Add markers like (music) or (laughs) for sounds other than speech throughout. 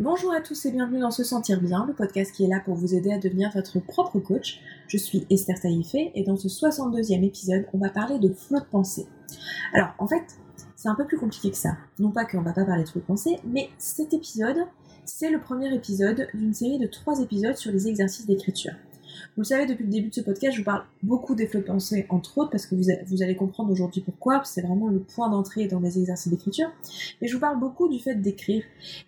Bonjour à tous et bienvenue dans Se Sentir Bien, le podcast qui est là pour vous aider à devenir votre propre coach. Je suis Esther Taïfé et dans ce 62e épisode, on va parler de flot de pensée. Alors, en fait, c'est un peu plus compliqué que ça. Non pas qu'on va pas parler de flot de pensée, mais cet épisode, c'est le premier épisode d'une série de trois épisodes sur les exercices d'écriture. Vous le savez, depuis le début de ce podcast, je vous parle beaucoup des flots de pensée, entre autres, parce que vous, allez comprendre aujourd'hui pourquoi, c'est vraiment le point d'entrée dans les exercices d'écriture. Mais je vous parle beaucoup du fait d'écrire.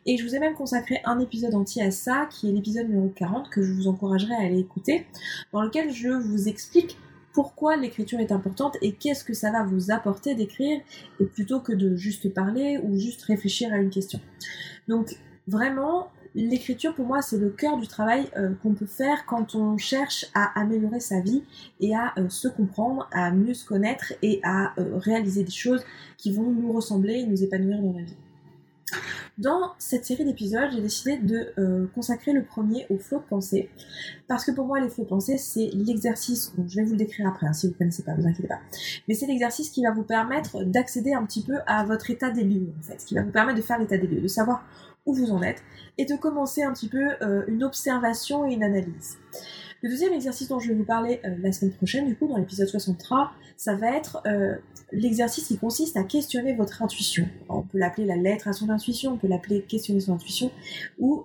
Et je vous ai même consacré un épisode entier à ça, qui est l'épisode numéro 40, que je vous encouragerai à aller écouter, dans lequel je vous explique pourquoi l'écriture est importante et qu'est-ce que ça va vous apporter d'écrire, et plutôt que de juste parler ou juste réfléchir à une question. Donc vraiment, l'écriture pour moi c'est le cœur du travail euh, qu'on peut faire quand on cherche à améliorer sa vie et à euh, se comprendre, à mieux se connaître et à euh, réaliser des choses qui vont nous ressembler et nous épanouir dans la vie. Dans cette série d'épisodes, j'ai décidé de consacrer le premier au flot de pensée. Parce que pour moi, les flots de pensée, c'est l'exercice, je vais vous le décrire après, hein, si vous ne connaissez pas, vous inquiétez pas. Mais c'est l'exercice qui va vous permettre d'accéder un petit peu à votre état des lieux, en fait. Qui va vous permettre de faire l'état des lieux, de savoir où vous en êtes, et de commencer un petit peu euh, une observation et une analyse. Le deuxième exercice dont je vais vous parler euh, la semaine prochaine, du coup, dans l'épisode 63, ça va être euh, l'exercice qui consiste à questionner votre intuition. On peut l'appeler la lettre à son intuition, on peut l'appeler questionner son intuition, ou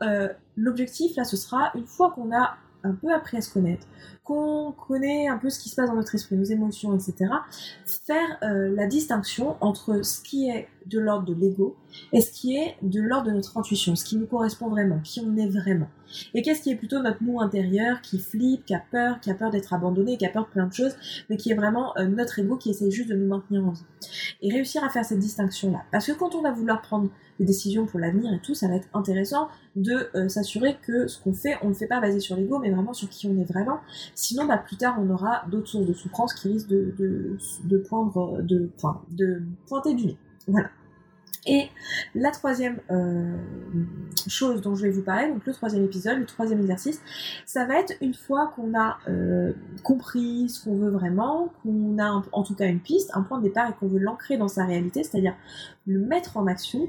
l'objectif, là, ce sera, une fois qu'on a un peu appris à se connaître, qu'on connaît un peu ce qui se passe dans notre esprit, nos émotions, etc., faire la distinction entre ce qui est de l'ordre de l'ego et ce qui est de l'ordre de notre intuition, ce qui nous correspond vraiment, qui on est vraiment. Et qu'est-ce qui est plutôt notre nous intérieur qui flippe, qui a peur, qui a peur d'être abandonné, qui a peur de plein de choses, mais qui est vraiment euh, notre ego qui essaie juste de nous maintenir en vie. Et réussir à faire cette distinction-là. Parce que quand on va vouloir prendre des décisions pour l'avenir et tout, ça va être intéressant de euh, s'assurer que ce qu'on fait, on ne le fait pas basé sur l'ego, mais vraiment sur qui on est vraiment. Sinon, bah, plus tard, on aura d'autres sources de souffrance qui risquent de, de, poindre, de, de pointer du nez. Voilà. Et la troisième euh, chose dont je vais vous parler, donc le troisième épisode, le troisième exercice, ça va être une fois qu'on a euh, compris ce qu'on veut vraiment, qu'on a en tout cas une piste, un point de départ et qu'on veut l'ancrer dans sa réalité, c'est-à-dire le mettre en action.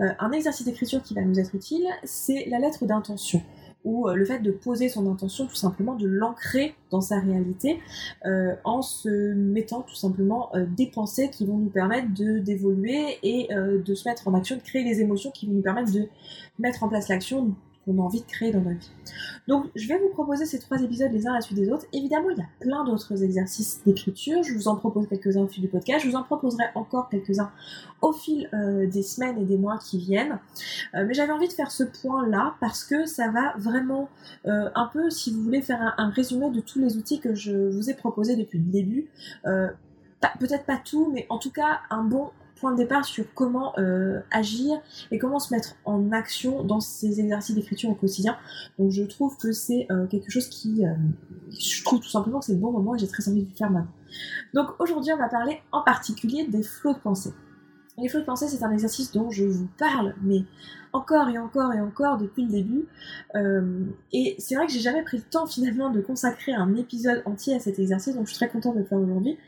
Euh, un exercice d'écriture qui va nous être utile, c'est la lettre d'intention ou euh, le fait de poser son intention, tout simplement de l'ancrer dans sa réalité, euh, en se mettant tout simplement euh, des pensées qui vont nous permettre d'évoluer et de se mettre en action, de créer des émotions qui vont nous permettre de mettre en place l'action qu'on a envie de créer dans notre vie. Donc je vais vous proposer ces trois épisodes les uns à la suite des autres. Évidemment, il y a plein d'autres exercices d'écriture. Je vous en propose quelques-uns au fil du podcast. Je vous en proposerai encore quelques-uns au fil euh, des semaines et des mois qui viennent. Euh, mais j'avais envie de faire ce point-là parce que ça va vraiment euh, un peu, si vous voulez faire un, un, résumé de tous les outils que je vous ai proposés depuis le début. peut-être pas tout, mais en tout cas un bon point de départ sur comment euh, agir et comment se mettre en action dans ces exercices d'écriture au quotidien. Donc je trouve que c'est euh, quelque chose qui... Euh, je trouve tout simplement que c'est le bon moment et j'ai très envie de le faire maintenant. Donc aujourd'hui on va parler en particulier des flots de pensée. Les flots de pensée, c'est un exercice dont je vous parle, mais encore et encore et encore depuis le début. Euh, et c'est vrai que j'ai jamais pris le temps finalement de consacrer un épisode entier à cet exercice, donc je suis très contente de le faire aujourd'hui,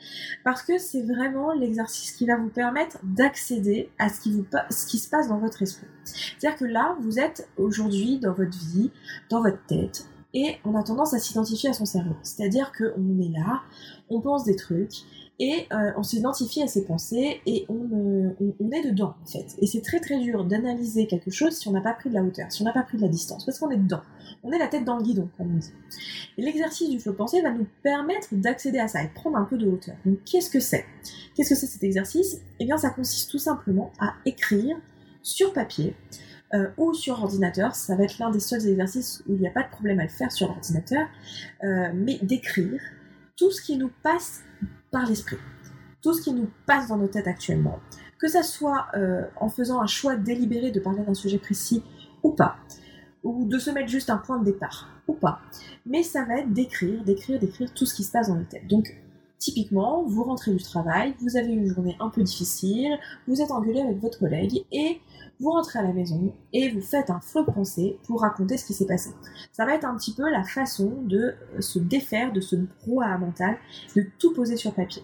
parce que c'est vraiment l'exercice qui va vous permettre d'accéder à ce qui, vous, ce qui se passe dans votre esprit. C'est-à-dire que là, vous êtes aujourd'hui dans votre vie, dans votre tête, et on a tendance à s'identifier à son cerveau. C'est-à-dire qu'on est là, on pense des trucs, et euh, on s'identifie à ses pensées et euh, on, est dedans en fait. Et c'est très très dur d'analyser quelque chose si on n'a pas pris de la hauteur, si on n'a pas pris de la distance, parce qu'on est dedans. On est la tête dans le guidon, comme on dit. Et l'exercice du flow pensée va nous permettre d'accéder à ça et de prendre un peu de hauteur. Donc qu'est-ce que c'est? Qu'est-ce que c'est cet exercice? Eh bien ça consiste tout simplement à écrire sur papier euh, ou sur ordinateur. Ça va être l'un des seuls exercices où il n'y a pas de problème à le faire sur l'ordinateur, mais d'écrire tout ce qui nous passe par l'esprit. Tout ce qui nous passe dans nos têtes actuellement. Que ça soit euh, en faisant un choix délibéré de parler d'un sujet précis ou pas. Ou de se mettre juste un point de départ ou pas. Mais ça va être d'écrire, d'écrire, d'écrire tout ce qui se passe dans nos têtes. Donc Typiquement, vous rentrez du travail, vous avez une journée un peu difficile, vous êtes engueulé avec votre collègue et vous rentrez à la maison et vous faites un flot de pensée pour raconter ce qui s'est passé. Ça va être un petit peu la façon de se défaire de ce brouhaha mental, de tout poser sur papier.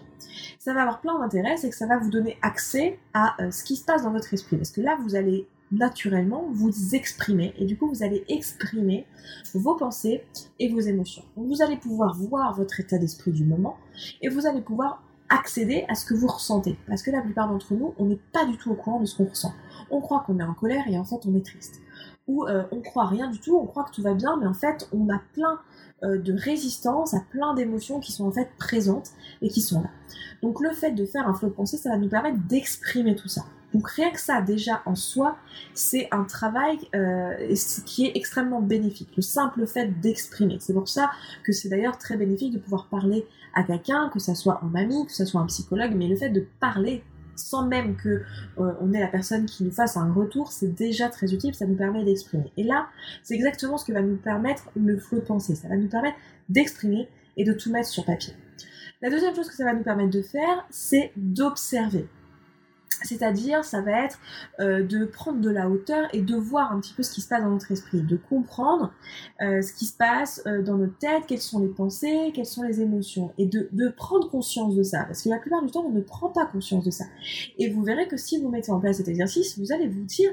Ça va avoir plein d'intérêt, c'est que ça va vous donner accès à euh, ce qui se passe dans votre esprit. Parce que là, vous allez naturellement vous exprimer et du coup vous allez exprimer vos pensées et vos émotions. vous allez pouvoir voir votre état d'esprit du moment et vous allez pouvoir accéder à ce que vous ressentez. Parce que la plupart d'entre nous, on n'est pas du tout au courant de ce qu'on ressent. On croit qu'on est en colère et en fait on est triste. Ou euh, on croit rien du tout, on croit que tout va bien, mais en fait on a plein euh, de résistance à plein d'émotions qui sont en fait présentes et qui sont là. Donc le fait de faire un flot de pensée, ça va nous permettre d'exprimer tout ça. Donc rien que ça, déjà en soi, c'est un travail euh, qui est extrêmement bénéfique. Le simple fait d'exprimer. C'est pour ça que c'est d'ailleurs très bénéfique de pouvoir parler à quelqu'un, que ça soit un ami, que ça soit un psychologue, mais le fait de parler sans même que euh, on ait la personne qui nous fasse un retour, c'est déjà très utile, ça nous permet d'exprimer. Et là, c'est exactement ce que va nous permettre le flot de. Ça va nous permettre d'exprimer et de tout mettre sur papier. La deuxième chose que ça va nous permettre de faire, c'est d'observer. C'est-à-dire, ça va être euh, de prendre de la hauteur et de voir un petit peu ce qui se passe dans notre esprit, de comprendre euh, ce qui se passe euh, dans notre tête, quelles sont les pensées, quelles sont les émotions, et de, de, prendre conscience de ça. Parce que la plupart du temps, on ne prend pas conscience de ça. Et vous verrez que si vous mettez en place cet exercice, vous allez vous dire,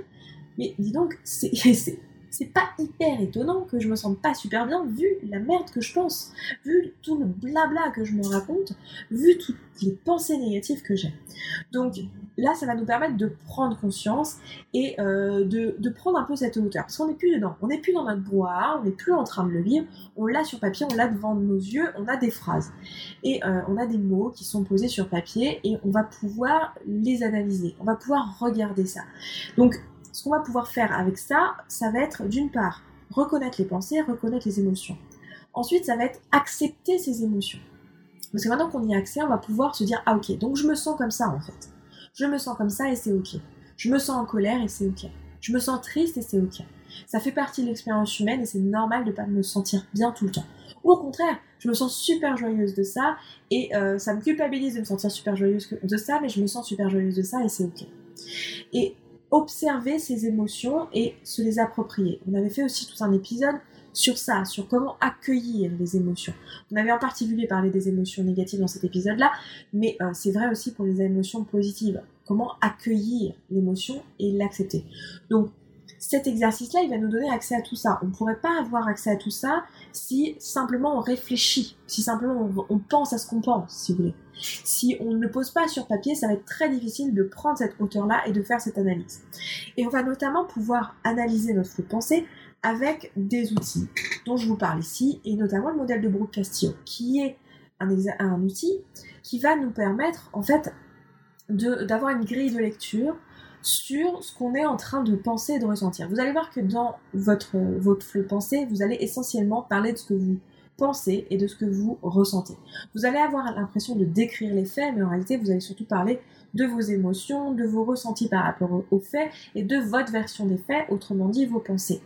mais dis donc, c'est (laughs) c'est pas hyper étonnant que je me sente pas super bien vu la merde que je pense, vu tout le blabla que je me raconte, vu toutes les pensées négatives que j'ai. Donc là, ça va nous permettre de prendre conscience et euh, de, prendre un peu cette hauteur. Parce qu'on n'est plus dedans, on n'est plus dans notre brouhaha, on n'est plus en train de le lire, on l'a sur papier, on l'a devant nos yeux, on a des phrases. Et euh, on a des mots qui sont posés sur papier et on va pouvoir les analyser, on va pouvoir regarder ça. Donc ce qu'on va pouvoir faire avec ça, ça va être d'une part reconnaître les pensées, reconnaître les émotions. Ensuite, ça va être accepter ces émotions. Parce que maintenant qu'on y a accès, on va pouvoir se dire ah ok, donc je me sens comme ça en fait. Je me sens comme ça et c'est ok. Je me sens en colère et c'est ok. Je me sens triste et c'est ok. Ça fait partie de l'expérience humaine et c'est normal de ne pas me sentir bien tout le temps. Ou au contraire, je me sens super joyeuse de ça et euh, ça me culpabilise de me sentir super joyeuse de ça, mais je me sens super joyeuse de ça et c'est ok. Et observer ses émotions et se les approprier. On avait fait aussi tout un épisode sur ça, sur comment accueillir les émotions. On avait en particulier parlé des émotions négatives dans cet épisode-là, mais euh, c'est vrai aussi pour les émotions positives. Comment accueillir l'émotion et l'accepter. Donc, cet exercice-là, il va nous donner accès à tout ça. On ne pourrait pas avoir accès à tout ça si simplement on réfléchit, si simplement on, pense à ce qu'on pense, si vous voulez. Si on ne le pose pas sur papier, ça va être très difficile de prendre cette hauteur-là et de faire cette analyse. Et on va notamment pouvoir analyser notre pensée avec des outils dont je vous parle ici, et notamment le modèle de Brooke Castillo, qui est un, un outil qui va nous permettre en fait d'avoir une grille de lecture sur ce qu'on est en train de penser et de ressentir. Vous allez voir que dans votre, votre pensée, vous allez essentiellement parler de ce que vous pensez et de ce que vous ressentez. Vous allez avoir l'impression de décrire les faits, mais en réalité, vous allez surtout parler de vos émotions, de vos ressentis par rapport aux faits et de votre version des faits, autrement dit vos pensées.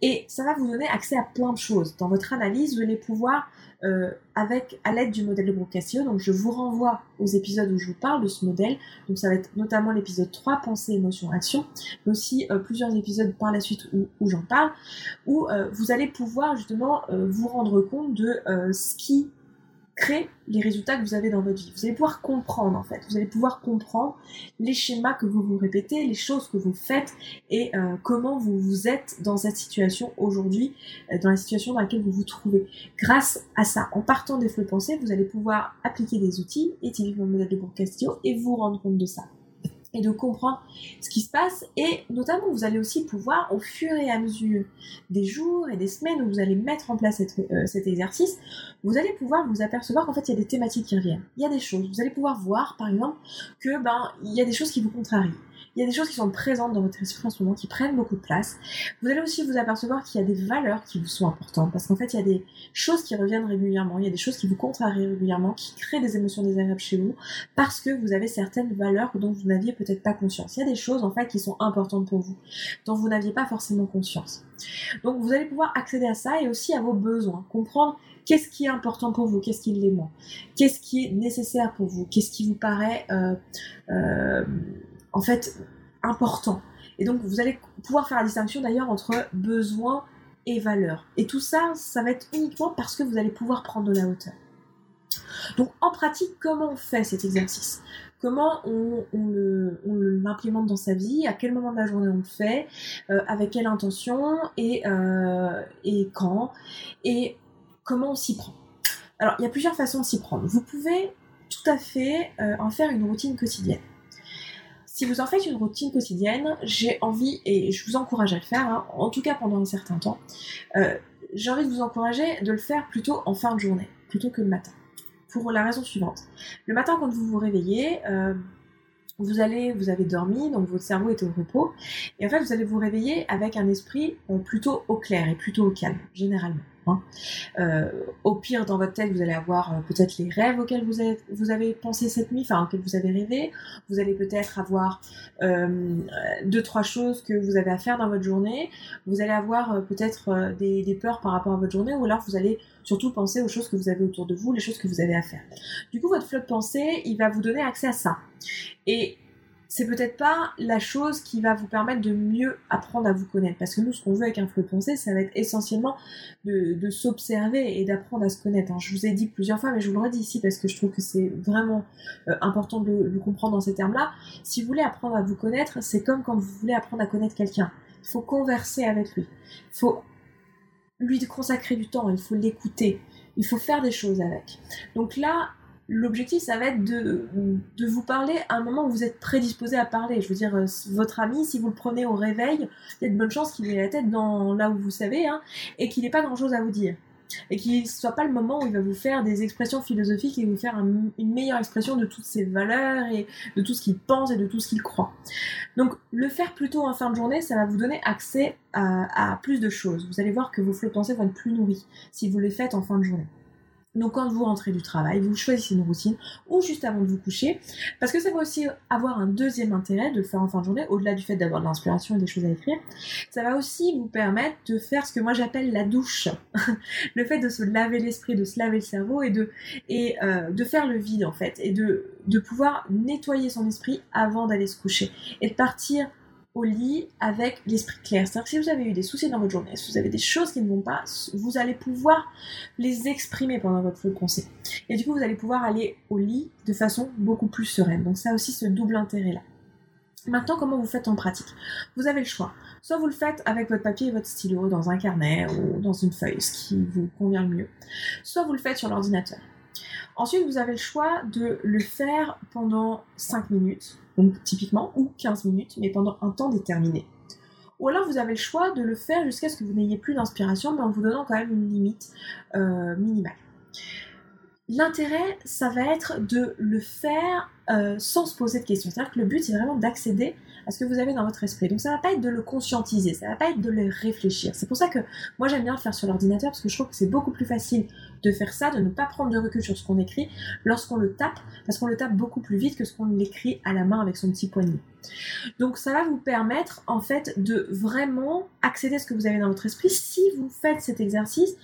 Et ça va vous donner accès à plein de choses. Dans votre analyse, vous allez pouvoir euh, avec à l'aide du modèle de Castillo. Donc je vous renvoie aux épisodes où je vous parle de ce modèle. Donc ça va être notamment l'épisode 3, pensée, émotion, action, mais aussi euh, plusieurs épisodes par la suite où, j'en parle, où euh, vous allez pouvoir justement vous rendre compte de ce qui crée les résultats que vous avez dans votre vie. Vous allez pouvoir comprendre en fait, vous allez pouvoir comprendre les schémas que vous vous répétez, les choses que vous faites et euh, comment vous vous êtes dans cette situation aujourd'hui, euh, dans la situation dans laquelle vous vous trouvez. Grâce à ça, en partant des flux de pensée, vous allez pouvoir appliquer des outils, utiliser le modèle de Castillo et vous rendre compte de ça et de comprendre ce qui se passe. Et notamment vous allez aussi pouvoir au fur et à mesure des jours et des semaines où vous allez mettre en place euh, cet exercice, vous allez pouvoir vous apercevoir qu'en fait il y a des thématiques qui reviennent, il y a des choses, vous allez pouvoir voir par exemple que ben il y a des choses qui vous contrarient il y a des choses qui sont présentes dans votre esprit en ce moment, qui prennent beaucoup de place. Vous allez aussi vous apercevoir qu'il y a des valeurs qui vous sont importantes, parce qu'en fait, il y a des choses qui reviennent régulièrement, il y a des choses qui vous contrarient régulièrement, qui créent des émotions désagréables chez vous, parce que vous avez certaines valeurs dont vous n'aviez peut-être pas conscience. Il y a des choses, en fait, qui sont importantes pour vous, dont vous n'aviez pas forcément conscience. Donc, vous allez pouvoir accéder à ça et aussi à vos besoins, comprendre qu'est-ce qui est important pour vous, qu'est-ce qui l'est moins, qu'est-ce qui est nécessaire pour vous, qu'est-ce qui vous paraît euh, euh, en fait important. Et donc vous allez pouvoir faire la distinction d'ailleurs entre besoin et valeur. Et tout ça, ça va être uniquement parce que vous allez pouvoir prendre de la hauteur. Donc en pratique, comment on fait cet exercice? Comment on, l'implémente dans sa vie, à quel moment de la journée on le fait, avec quelle intention? Et, et quand, et comment on s'y prend? Alors, il y a plusieurs façons de s'y prendre. Vous pouvez tout à fait en faire une routine quotidienne si vous en faites une routine quotidienne, j'ai envie, et je vous encourage à le faire, hein, en tout cas pendant un certain temps, euh, j'ai envie de vous encourager de le faire plutôt en fin de journée, plutôt que le matin. Pour la raison suivante. Le matin, quand vous vous réveillez, euh, vous allez, vous avez dormi, donc votre cerveau est au repos, et en fait, vous allez vous réveiller avec un esprit plutôt au clair et plutôt au calme, généralement. Hein. Euh, au pire, dans votre tête, vous allez avoir euh, peut-être les rêves auxquels vous avez, pensé cette nuit, enfin auxquels vous avez rêvé. Vous allez peut-être avoir euh, deux, trois choses que vous avez à faire dans votre journée. Vous allez avoir peut-être des, des, peurs par rapport à votre journée, ou alors vous allez surtout penser aux choses que vous avez autour de vous, les choses que vous avez à faire. Du coup, votre flot de pensée, il va vous donner accès à ça. Et c'est peut-être pas la chose qui va vous permettre de mieux apprendre à vous connaître. Parce que nous, ce qu'on veut avec un flot pensée, ça va être essentiellement de, s'observer et d'apprendre à se connaître. Je vous ai dit plusieurs fois, mais je vous le redis ici parce que je trouve que c'est vraiment euh, important de le, comprendre dans ces termes-là. Si vous voulez apprendre à vous connaître, c'est comme quand vous voulez apprendre à connaître quelqu'un. Il faut converser avec lui. Il faut lui consacrer du temps, il faut l'écouter, il faut faire des choses avec. Donc là, l'objectif, ça va être de, de, vous parler à un moment où vous êtes prédisposé à parler. Je veux dire, euh, votre ami, si vous le prenez au réveil, il y a de bonnes chances qu'il ait la tête dans là où vous savez, hein, et qu'il n'ait pas grand-chose à vous dire. Et qu'il ne soit pas le moment où il va vous faire des expressions philosophiques et vous faire une meilleure expression de toutes ses valeurs et de tout ce qu'il pense et de tout ce qu'il croit. Donc, le faire plutôt en fin de journée, ça va vous donner accès à, plus de choses. Vous allez voir que vos flots de pensée vont être plus nourris si vous les faites en fin de journée. Donc quand vous rentrez du travail, vous choisissez une routine ou juste avant de vous coucher, parce que ça va aussi avoir un deuxième intérêt de faire en fin de journée, au-delà du fait d'avoir de l'inspiration et des choses à écrire. Ça va aussi vous permettre de faire ce que moi j'appelle la douche, (laughs) le fait de se laver l'esprit, de se laver le cerveau et de et euh, de faire le vide en fait, et de de pouvoir nettoyer son esprit avant d'aller se coucher. Et de partir au lit avec l'esprit clair. C'est-à-dire que si vous avez eu des soucis dans votre journée, si vous avez des choses qui ne vont pas, vous allez pouvoir les exprimer pendant votre pensée. Et du coup, vous allez pouvoir aller au lit de façon beaucoup plus sereine. Donc ça aussi ce double intérêt-là. Maintenant, comment vous faites en pratique? Vous avez le choix. Soit vous le faites avec votre papier et votre stylo dans un carnet ou dans une feuille, ce qui vous convient le mieux. Soit vous le faites sur l'ordinateur. Ensuite, vous avez le choix de le faire pendant 5 minutes, donc typiquement, ou 15 minutes, mais pendant un temps déterminé. Ou alors vous avez le choix de le faire jusqu'à ce que vous n'ayez plus d'inspiration, mais en vous donnant quand même une limite euh, minimale. L'intérêt, ça va être de le faire euh, sans se poser de questions. C'est-à-dire que le but, c'est vraiment d'accéder à ce que vous avez dans votre esprit. Donc ça va pas être de le conscientiser, ça va pas être de le réfléchir. C'est pour ça que moi j'aime bien le faire sur l'ordinateur parce que je trouve que c'est beaucoup plus facile de faire ça, de ne pas prendre de recul sur ce qu'on écrit lorsqu'on le tape, parce qu'on le tape beaucoup plus vite que ce qu'on l'écrit à la main avec son petit poignet. Donc ça va vous permettre en fait de vraiment accéder à ce que vous avez dans votre esprit si vous faites cet exercice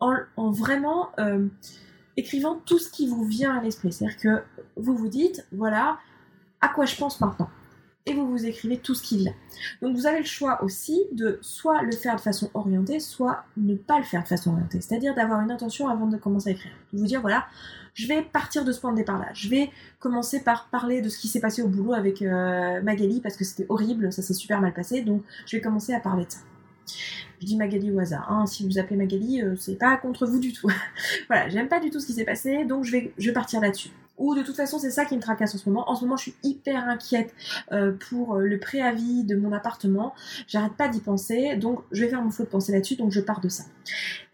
en, vraiment euh, écrivant tout ce qui vous vient à l'esprit. C'est-à-dire que vous vous dites, voilà, à quoi je pense maintenant et vous vous écrivez tout ce qui vient. Donc vous avez le choix aussi de soit le faire de façon orientée, soit ne pas le faire de façon orientée. C'est-à-dire d'avoir une intention avant de commencer à écrire. De vous dire voilà, je vais partir de ce point de départ là. Je vais commencer par parler de ce qui s'est passé au boulot avec euh, Magali parce que c'était horrible, ça s'est super mal passé, donc je vais commencer à parler de ça. Je dis Magali au hasard. Hein. Si vous appelez Magali, euh, c'est pas contre vous du tout. (laughs) voilà, j'aime pas du tout ce qui s'est passé, donc je vais, je vais partir là-dessus. Ou de toute façon, c'est ça qui me tracasse en ce moment. En ce moment, je suis hyper inquiète euh, pour euh, le préavis de mon appartement. J'arrête pas d'y penser, donc je vais faire mon flot de pensée là-dessus, donc je pars de ça.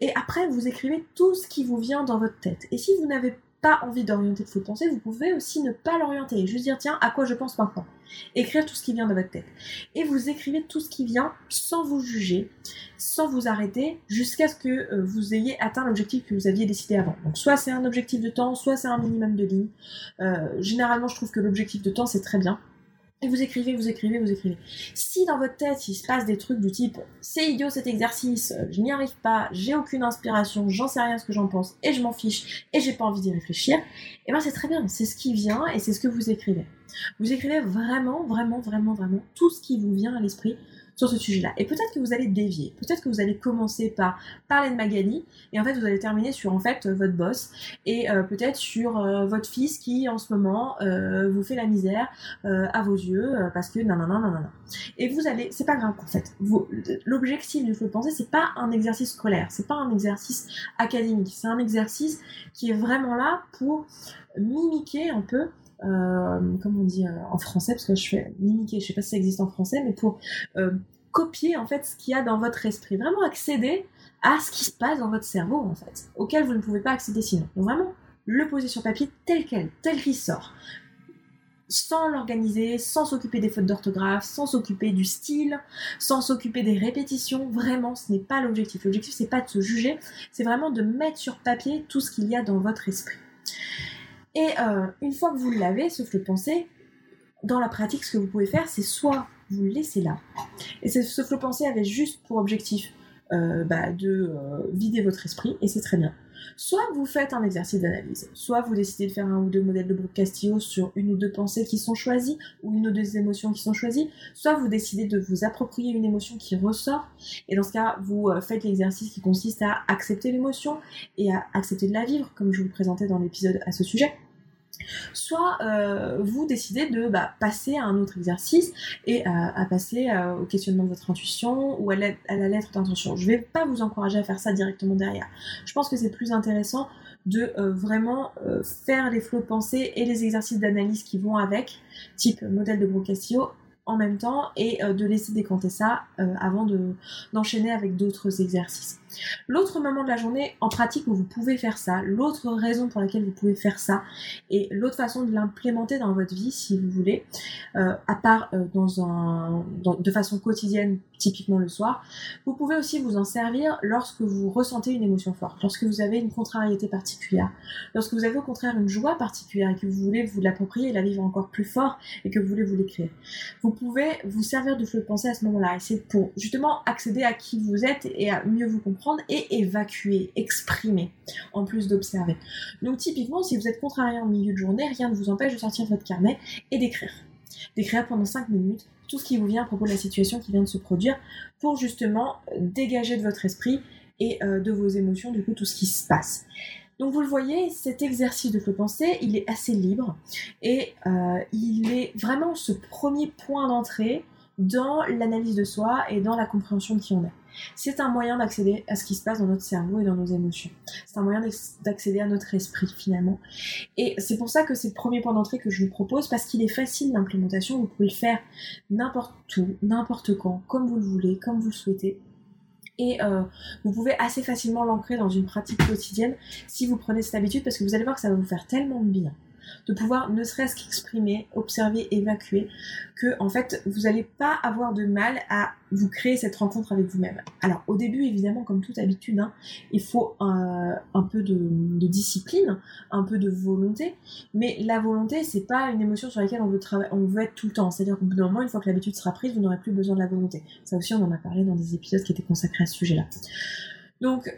Et après, vous écrivez tout ce qui vous vient dans votre tête. Et si vous n'avez pas envie d'orienter de pensée, vous pouvez aussi ne pas l'orienter et juste dire tiens, à quoi je pense maintenant? Écrire tout ce qui vient dans votre tête. Et vous écrivez tout ce qui vient sans vous juger, sans vous arrêter, jusqu'à ce que euh, vous ayez atteint l'objectif que vous aviez décidé avant. Donc soit c'est un objectif de temps, soit c'est un minimum de lignes. Euh, généralement, je trouve que l'objectif de temps, c'est très bien. Vous écrivez, vous écrivez, vous écrivez. Si dans votre tête il se passe des trucs du type c'est idiot cet exercice, je n'y arrive pas, j'ai aucune inspiration, j'en sais rien ce que j'en pense et je m'en fiche et j'ai pas envie d'y réfléchir, et eh ben c'est très bien, c'est ce qui vient et c'est ce que vous écrivez. Vous écrivez vraiment, vraiment, vraiment, vraiment tout ce qui vous vient à l'esprit sur ce sujet-là. Et peut-être que vous allez dévier, peut-être que vous allez commencer par parler de Magali, et en fait vous allez terminer sur en fait votre boss, et euh, peut-être sur euh, votre fils qui en ce moment euh, vous fait la misère à vos yeux, parce que non non non non non. Et vous allez, c'est pas grave en fait. L'objectif du flow de pensée, c'est pas un exercice scolaire, c'est pas un exercice académique, c'est un exercice qui est vraiment là pour mimiquer un peu euh, comment on dit euh, en français, parce que je fais mimiquer, je sais pas si ça existe en français, mais pour euh, copier en fait ce qu'il y a dans votre esprit, vraiment accéder à ce qui se passe dans votre cerveau en fait, auquel vous ne pouvez pas accéder sinon. Donc vraiment le poser sur papier tel quel, tel qu'il sort, sans l'organiser, sans s'occuper des fautes d'orthographe, sans s'occuper du style, sans s'occuper des répétitions. Vraiment, ce n'est pas l'objectif. L'objectif, c'est pas de se juger, c'est vraiment de mettre sur papier tout ce qu'il y a dans votre esprit. Et euh, une fois que vous l'avez, flot de pensée, dans la pratique, ce que vous pouvez faire, c'est soit vous le laissez là, et ce flot de pensée avait juste pour objectif euh, bah, de euh, vider votre esprit, et c'est très bien. Soit vous faites un exercice d'analyse, soit vous décidez de faire un ou deux modèles de Brooke Castillo sur une ou deux pensées qui sont choisies, ou une ou deux émotions qui sont choisies, soit vous décidez de vous approprier une émotion qui ressort, et dans ce cas, vous faites l'exercice qui consiste à accepter l'émotion et à accepter de la vivre, comme je vous le présentais dans l'épisode à ce sujet soit euh, vous décidez de bah, passer à un autre exercice et à, passer euh, au questionnement de votre intuition ou à, la lettre d'intention. Je ne vais pas vous encourager à faire ça directement derrière. Je pense que c'est plus intéressant de euh, vraiment faire les flots de pensée et les exercices d'analyse qui vont avec, type modèle de Castillo, en même temps et de laisser décanter ça avant d'enchaîner avec d'autres exercices. L'autre moment de la journée en pratique où vous pouvez faire ça, l'autre raison pour laquelle vous pouvez faire ça, et l'autre façon de l'implémenter dans votre vie si vous voulez, euh, à part euh, de façon quotidienne, typiquement le soir, vous pouvez aussi vous en servir lorsque vous ressentez une émotion forte, lorsque vous avez une contrariété particulière, lorsque vous avez au contraire une joie particulière et que vous voulez vous l'approprier et la vivre encore plus fort et que vous voulez vous l'écrire. Vous pouvez vous servir de flot de pensée à ce moment-là et c'est pour justement accéder à qui vous êtes et à mieux vous comprendre et évacuer, exprimer, en plus d'observer. Donc typiquement, si vous êtes contrarié en milieu de journée, rien ne vous empêche de sortir votre carnet et d'écrire. D'écrire pendant 5 minutes tout ce qui vous vient à propos de la situation qui vient de se produire pour justement dégager de votre esprit et euh, de vos émotions, du coup, tout ce qui se passe. Donc vous le voyez, cet exercice de pensée, il est assez libre et euh, il est vraiment ce premier point d'entrée dans l'analyse de soi et dans la compréhension de qui on est. C'est un moyen d'accéder à ce qui se passe dans notre cerveau et dans nos émotions. C'est un moyen d'accéder à notre esprit finalement. Et c'est pour ça que c'est le premier point d'entrée que je vous propose parce qu'il est facile d'implémentation. Vous pouvez le faire n'importe où, n'importe quand, comme vous le voulez, comme vous le souhaitez. Et euh, vous pouvez assez facilement l'ancrer dans une pratique quotidienne si vous prenez cette habitude parce que vous allez voir que ça va vous faire tellement de bien de pouvoir ne serait-ce qu'exprimer, observer, évacuer, que en fait vous n'allez pas avoir de mal à vous créer cette rencontre avec vous-même. Alors au début évidemment comme toute habitude, hein, il faut un, peu de, discipline, un peu de volonté, mais la volonté c'est pas une émotion sur laquelle on veut, on veut être tout le temps. C'est-à-dire qu'au bout d'un moment, une fois que l'habitude sera prise, vous n'aurez plus besoin de la volonté. Ça aussi on en a parlé dans des épisodes qui étaient consacrés à ce sujet-là. Donc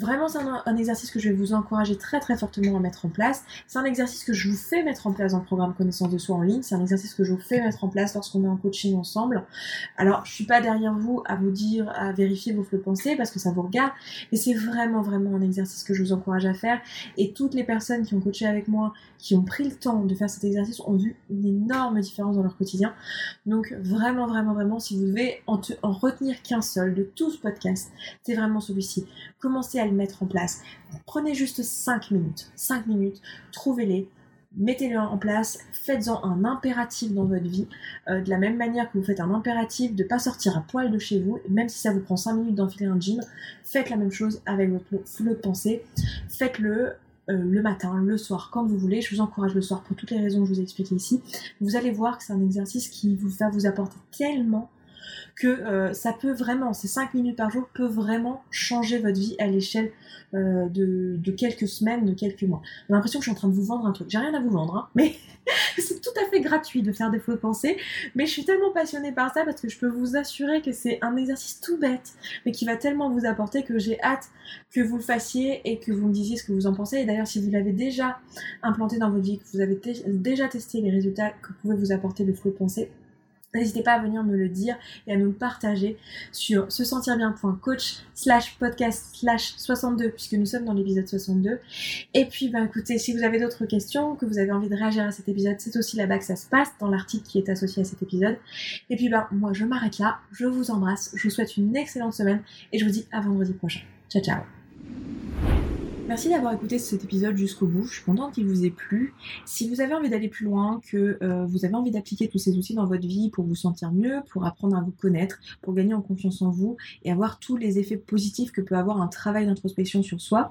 Vraiment, c'est un, exercice que je vais vous encourager très très fortement à mettre en place. C'est un exercice que je vous fais mettre en place dans le programme Connaissance de soi en ligne. C'est un exercice que je vous fais mettre en place lorsqu'on est en coaching ensemble. Alors, je suis pas derrière vous à vous dire, à vérifier vos flots de pensée parce que ça vous regarde, mais c'est vraiment vraiment un exercice que je vous encourage à faire. Et toutes les personnes qui ont coaché avec moi, qui ont pris le temps de faire cet exercice, ont vu une énorme différence dans leur quotidien. Donc, vraiment vraiment vraiment, si vous devez en, en retenir qu'un seul de tout ce podcast, c'est vraiment celui-ci. Commencez à mettre en place. Prenez juste 5 minutes. 5 minutes, trouvez-les, mettez-les en place, faites-en un impératif dans votre vie, euh, de la même manière que vous faites un impératif de ne pas sortir à poil de chez vous, même si ça vous prend 5 minutes d'enfiler un jean, faites la même chose avec votre flot de pensée, faites-le euh, le matin, le soir, quand vous voulez, je vous encourage le soir pour toutes les raisons que je vous ai expliquées ici, vous allez voir que c'est un exercice qui vous va vous apporter tellement que euh, ça peut vraiment, ces 5 minutes par jour peut vraiment changer votre vie à l'échelle euh, de, quelques semaines, de quelques mois. A l'impression que je suis en train de vous vendre un truc. J'ai rien à vous vendre, hein, mais (laughs) c'est tout à fait gratuit de faire des flots de pensée. Mais je suis tellement passionnée par ça parce que je peux vous assurer que c'est un exercice tout bête, mais qui va tellement vous apporter que j'ai hâte que vous le fassiez et que vous me disiez ce que vous en pensez. Et d'ailleurs, si vous l'avez déjà implanté dans votre vie, que vous avez déjà testé les résultats que pouvait vous apporter le flot de pensée, N'hésitez pas à venir me le dire et à nous le partager sur se sentir bien.coach slash podcast slash 62 puisque nous sommes dans l'épisode 62. Et puis ben écoutez, si vous avez d'autres questions, que vous avez envie de réagir à cet épisode, c'est aussi là-bas que ça se passe dans l'article qui est associé à cet épisode. Et puis ben moi je m'arrête là, je vous embrasse, je vous souhaite une excellente semaine et je vous dis à vendredi prochain. Ciao ciao Merci d'avoir écouté cet épisode jusqu'au bout. Je suis contente qu'il vous ait plu. Si vous avez envie d'aller plus loin, que euh, vous avez envie d'appliquer tous ces outils dans votre vie pour vous sentir mieux, pour apprendre à vous connaître, pour gagner en confiance en vous et avoir tous les effets positifs que peut avoir un travail d'introspection sur soi,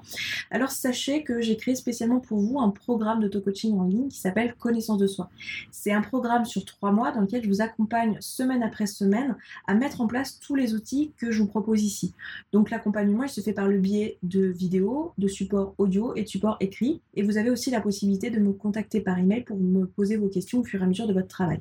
alors sachez que j'ai créé spécialement pour vous un programme d'auto-coaching en ligne qui s'appelle Connaissance de soi. C'est un programme sur trois mois dans lequel je vous accompagne semaine après semaine à mettre en place tous les outils que je vous propose ici. Donc l'accompagnement, il se fait par le biais de vidéos, de supports audio et support écrit. Et vous avez aussi la possibilité de me contacter par email pour me poser vos questions au fur et à mesure de votre travail.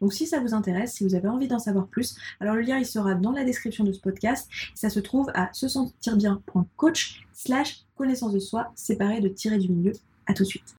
Donc si ça vous intéresse, si vous avez envie d'en savoir plus, alors le lien il sera dans la description de ce podcast. Ça se trouve à se sentir bien.coach slash connaissance de soi séparé de tirer du milieu. À tout de suite.